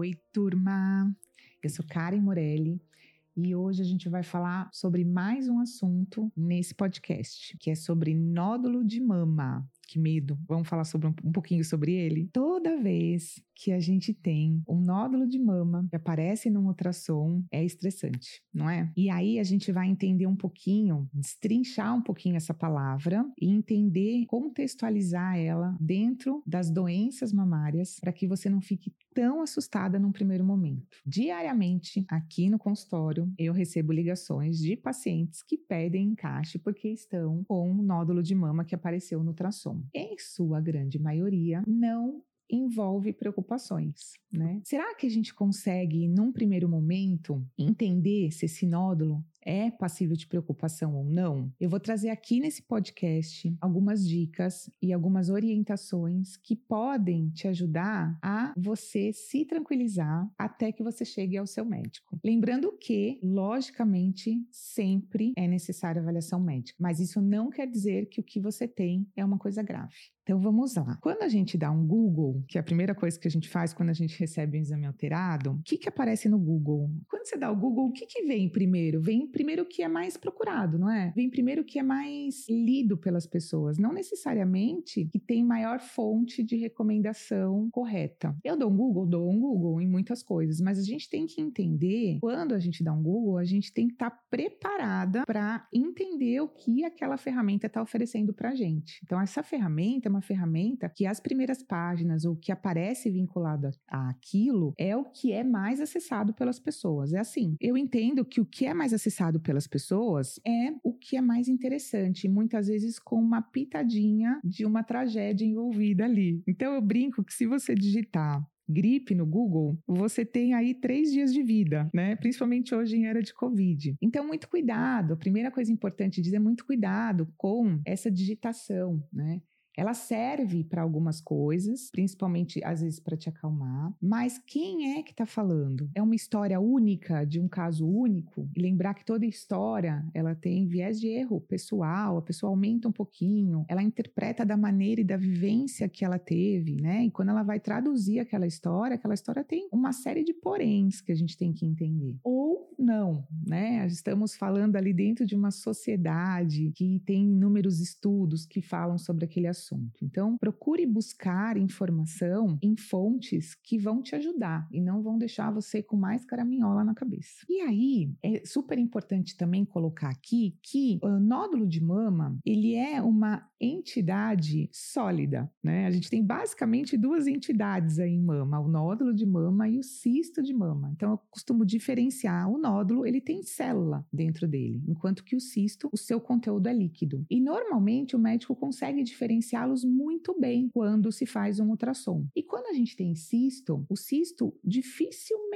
Oi, turma! Eu sou Karen Morelli e hoje a gente vai falar sobre mais um assunto nesse podcast, que é sobre nódulo de mama que medo. Vamos falar sobre um, um pouquinho sobre ele? Toda vez que a gente tem um nódulo de mama que aparece num ultrassom, é estressante, não é? E aí a gente vai entender um pouquinho, destrinchar um pouquinho essa palavra e entender, contextualizar ela dentro das doenças mamárias para que você não fique tão assustada num primeiro momento. Diariamente, aqui no consultório, eu recebo ligações de pacientes que pedem encaixe porque estão com um nódulo de mama que apareceu no ultrassom. Em sua grande maioria, não envolve preocupações, né? Será que a gente consegue, num primeiro momento, entender se esse nódulo é passível de preocupação ou não, eu vou trazer aqui nesse podcast algumas dicas e algumas orientações que podem te ajudar a você se tranquilizar até que você chegue ao seu médico. Lembrando que, logicamente, sempre é necessária avaliação médica, mas isso não quer dizer que o que você tem é uma coisa grave. Então vamos lá. Quando a gente dá um Google, que é a primeira coisa que a gente faz quando a gente recebe um exame alterado, o que, que aparece no Google? Quando você dá o Google, o que, que vem primeiro? Vem primeiro o que é mais procurado, não é? Vem primeiro o que é mais lido pelas pessoas, não necessariamente que tem maior fonte de recomendação correta. Eu dou um Google, dou um Google em muitas coisas, mas a gente tem que entender, quando a gente dá um Google, a gente tem que estar tá preparada para entender o que aquela ferramenta está oferecendo para a gente. Então, essa ferramenta é uma uma ferramenta que as primeiras páginas ou que aparece vinculado àquilo é o que é mais acessado pelas pessoas. É assim, eu entendo que o que é mais acessado pelas pessoas é o que é mais interessante, muitas vezes com uma pitadinha de uma tragédia envolvida ali. Então eu brinco que se você digitar gripe no Google, você tem aí três dias de vida, né? Principalmente hoje em era de Covid. Então, muito cuidado. A primeira coisa importante dizer é muito cuidado com essa digitação, né? Ela serve para algumas coisas, principalmente às vezes para te acalmar, mas quem é que está falando? É uma história única de um caso único? E lembrar que toda história ela tem viés de erro pessoal, a pessoa aumenta um pouquinho, ela interpreta da maneira e da vivência que ela teve, né? E quando ela vai traduzir aquela história, aquela história tem uma série de poréns que a gente tem que entender. Ou não, né? Estamos falando ali dentro de uma sociedade que tem inúmeros estudos que falam sobre aquele assunto assunto. Então, procure buscar informação em fontes que vão te ajudar e não vão deixar você com mais caraminhola na cabeça. E aí, é super importante também colocar aqui que o nódulo de mama, ele é uma entidade sólida, né? A gente tem basicamente duas entidades aí em mama, o nódulo de mama e o cisto de mama. Então, eu costumo diferenciar o nódulo, ele tem célula dentro dele, enquanto que o cisto, o seu conteúdo é líquido. E normalmente o médico consegue diferenciar los muito bem quando se faz um ultrassom. E quando a gente tem cisto, o cisto dificilmente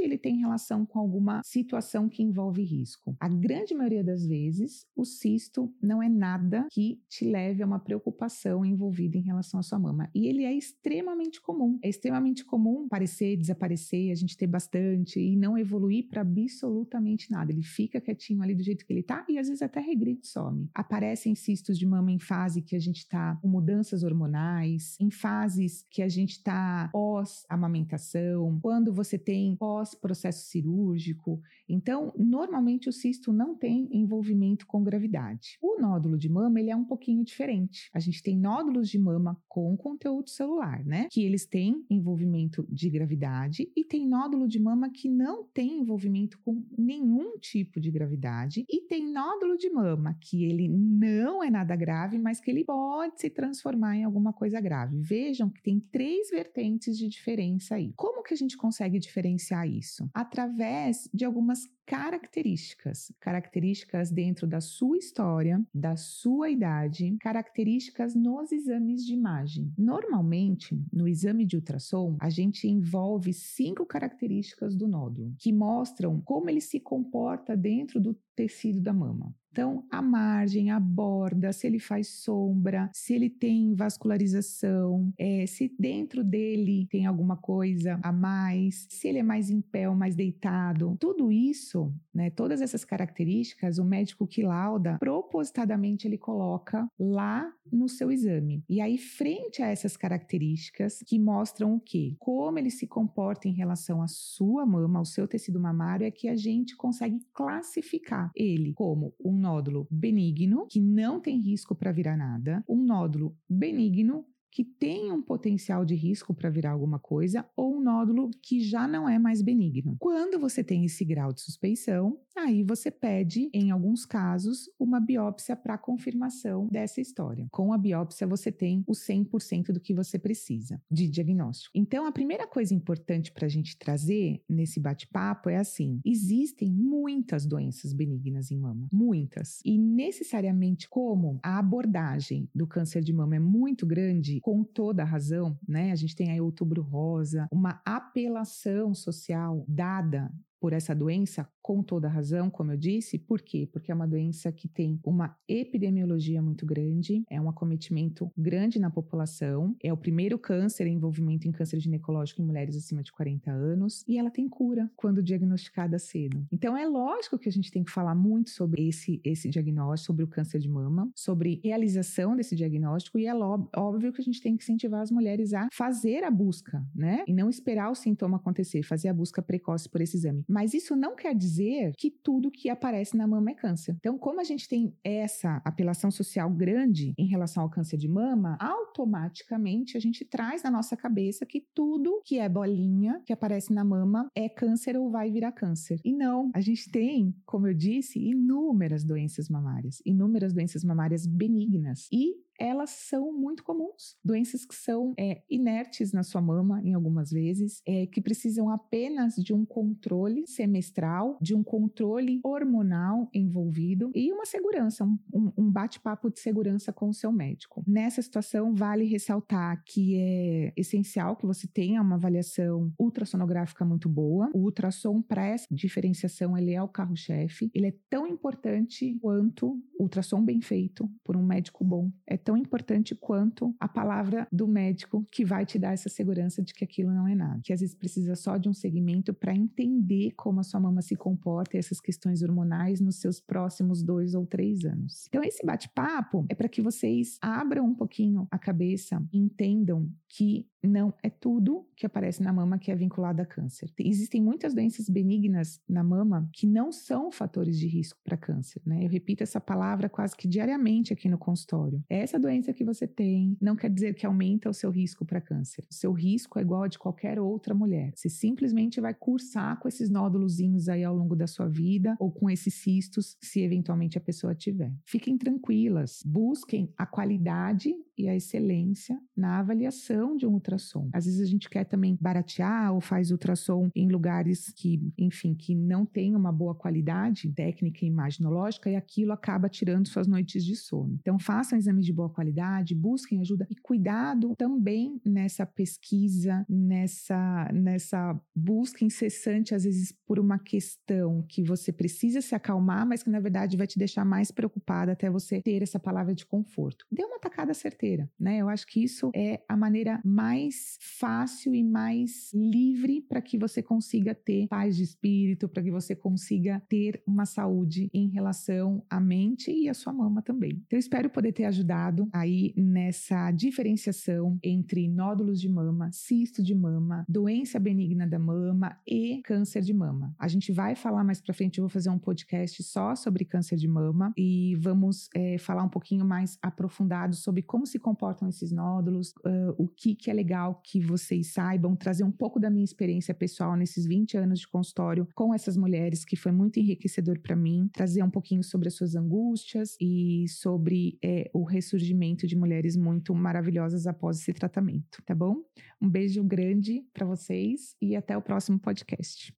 ele tem relação com alguma situação que envolve risco. A grande maioria das vezes, o cisto não é nada que te leve a uma preocupação envolvida em relação à sua mama. E ele é extremamente comum. É extremamente comum aparecer, desaparecer, a gente ter bastante e não evoluir para absolutamente nada. Ele fica quietinho ali do jeito que ele tá e às vezes até regride some. Aparecem cistos de mama em fase que a gente está com mudanças hormonais, em fases que a gente está pós-amamentação, quando você tem pós-processo cirúrgico. Então, normalmente o cisto não tem envolvimento com gravidade. O nódulo de mama, ele é um pouquinho diferente. A gente tem nódulos de mama com conteúdo celular, né? Que eles têm envolvimento de gravidade e tem nódulo de mama que não tem envolvimento com nenhum tipo de gravidade e tem nódulo de mama que ele não é nada grave, mas que ele pode se transformar em alguma coisa grave. Vejam que tem três vertentes de diferença aí. Como que a gente consegue diferenciar isso? Através de algumas características, características dentro da sua história, da sua idade, características nos exames de imagem. Normalmente, no exame de ultrassom, a gente envolve cinco características do nódulo, que mostram como ele se comporta dentro do tecido da mama. Então, a margem, a borda, se ele faz sombra, se ele tem vascularização, é, se dentro dele tem alguma coisa a mais, se ele é mais em pé ou mais deitado, tudo isso, né, todas essas características, o médico que lauda, propositadamente ele coloca lá no seu exame. E aí, frente a essas características que mostram o quê? Como ele se comporta em relação à sua mama, ao seu tecido mamário, é que a gente consegue classificar ele como um nódulo benigno, que não tem risco para virar nada, um nódulo benigno que tem um potencial de risco para virar alguma coisa ou um nódulo que já não é mais benigno. Quando você tem esse grau de suspeição, aí você pede, em alguns casos, uma biópsia para confirmação dessa história. Com a biópsia, você tem o 100% do que você precisa de diagnóstico. Então, a primeira coisa importante para a gente trazer nesse bate-papo é assim: existem muitas doenças benignas em mama, muitas. E necessariamente, como a abordagem do câncer de mama é muito grande, com toda a razão, né? A gente tem aí Outubro Rosa, uma apelação social dada por essa doença, com toda razão, como eu disse. Por quê? Porque é uma doença que tem uma epidemiologia muito grande, é um acometimento grande na população, é o primeiro câncer em envolvimento em câncer ginecológico em mulheres acima de 40 anos e ela tem cura quando diagnosticada cedo. Então é lógico que a gente tem que falar muito sobre esse, esse diagnóstico, sobre o câncer de mama, sobre realização desse diagnóstico e é óbvio que a gente tem que incentivar as mulheres a fazer a busca, né? E não esperar o sintoma acontecer, fazer a busca precoce por esse exame. Mas isso não quer dizer que tudo que aparece na mama é câncer. Então, como a gente tem essa apelação social grande em relação ao câncer de mama, automaticamente a gente traz na nossa cabeça que tudo que é bolinha que aparece na mama é câncer ou vai virar câncer. E não, a gente tem, como eu disse, inúmeras doenças mamárias, inúmeras doenças mamárias benignas. E elas são muito comuns. Doenças que são é, inertes na sua mama, em algumas vezes, é, que precisam apenas de um controle semestral, de um controle hormonal envolvido e uma segurança, um, um bate-papo de segurança com o seu médico. Nessa situação, vale ressaltar que é essencial que você tenha uma avaliação ultrassonográfica muito boa. O ultrassom para essa diferenciação, ele é o carro-chefe. Ele é tão importante quanto ultrassom bem feito por um médico bom. É tão importante quanto a palavra do médico que vai te dar essa segurança de que aquilo não é nada. Que às vezes precisa só de um segmento para entender como a sua mama se comporta e essas questões hormonais nos seus próximos dois ou três anos. Então, esse bate-papo é para que vocês abram um pouquinho a cabeça, entendam que não é tudo que aparece na mama que é vinculado a câncer. Existem muitas doenças benignas na mama que não são fatores de risco para câncer, né? Eu repito essa palavra quase que diariamente aqui no consultório. Essa doença que você tem não quer dizer que aumenta o seu risco para câncer. O seu risco é igual a de qualquer outra mulher. Você simplesmente vai cursar com esses nódulozinhos aí ao longo da sua vida ou com esses cistos, se eventualmente a pessoa tiver. Fiquem tranquilas, busquem a qualidade e a excelência na avaliação de um ultrassom. Às vezes a gente quer também baratear ou faz ultrassom em lugares que, enfim, que não tem uma boa qualidade técnica e imaginológica e aquilo acaba tirando suas noites de sono. Então façam exames de boa qualidade, busquem ajuda e cuidado também nessa pesquisa, nessa nessa busca incessante às vezes por uma questão que você precisa se acalmar, mas que na verdade vai te deixar mais preocupada até você ter essa palavra de conforto. Dê uma tacada certeira né? Eu acho que isso é a maneira mais fácil e mais livre para que você consiga ter paz de espírito, para que você consiga ter uma saúde em relação à mente e à sua mama também. Então, eu espero poder ter ajudado aí nessa diferenciação entre nódulos de mama, cisto de mama, doença benigna da mama e câncer de mama. A gente vai falar mais para frente, eu vou fazer um podcast só sobre câncer de mama e vamos é, falar um pouquinho mais aprofundado sobre como se comportam esses nódulos, uh, o que, que é legal que vocês saibam, trazer um pouco da minha experiência pessoal nesses 20 anos de consultório com essas mulheres, que foi muito enriquecedor para mim, trazer um pouquinho sobre as suas angústias e sobre é, o ressurgimento de mulheres muito maravilhosas após esse tratamento, tá bom? Um beijo grande para vocês e até o próximo podcast.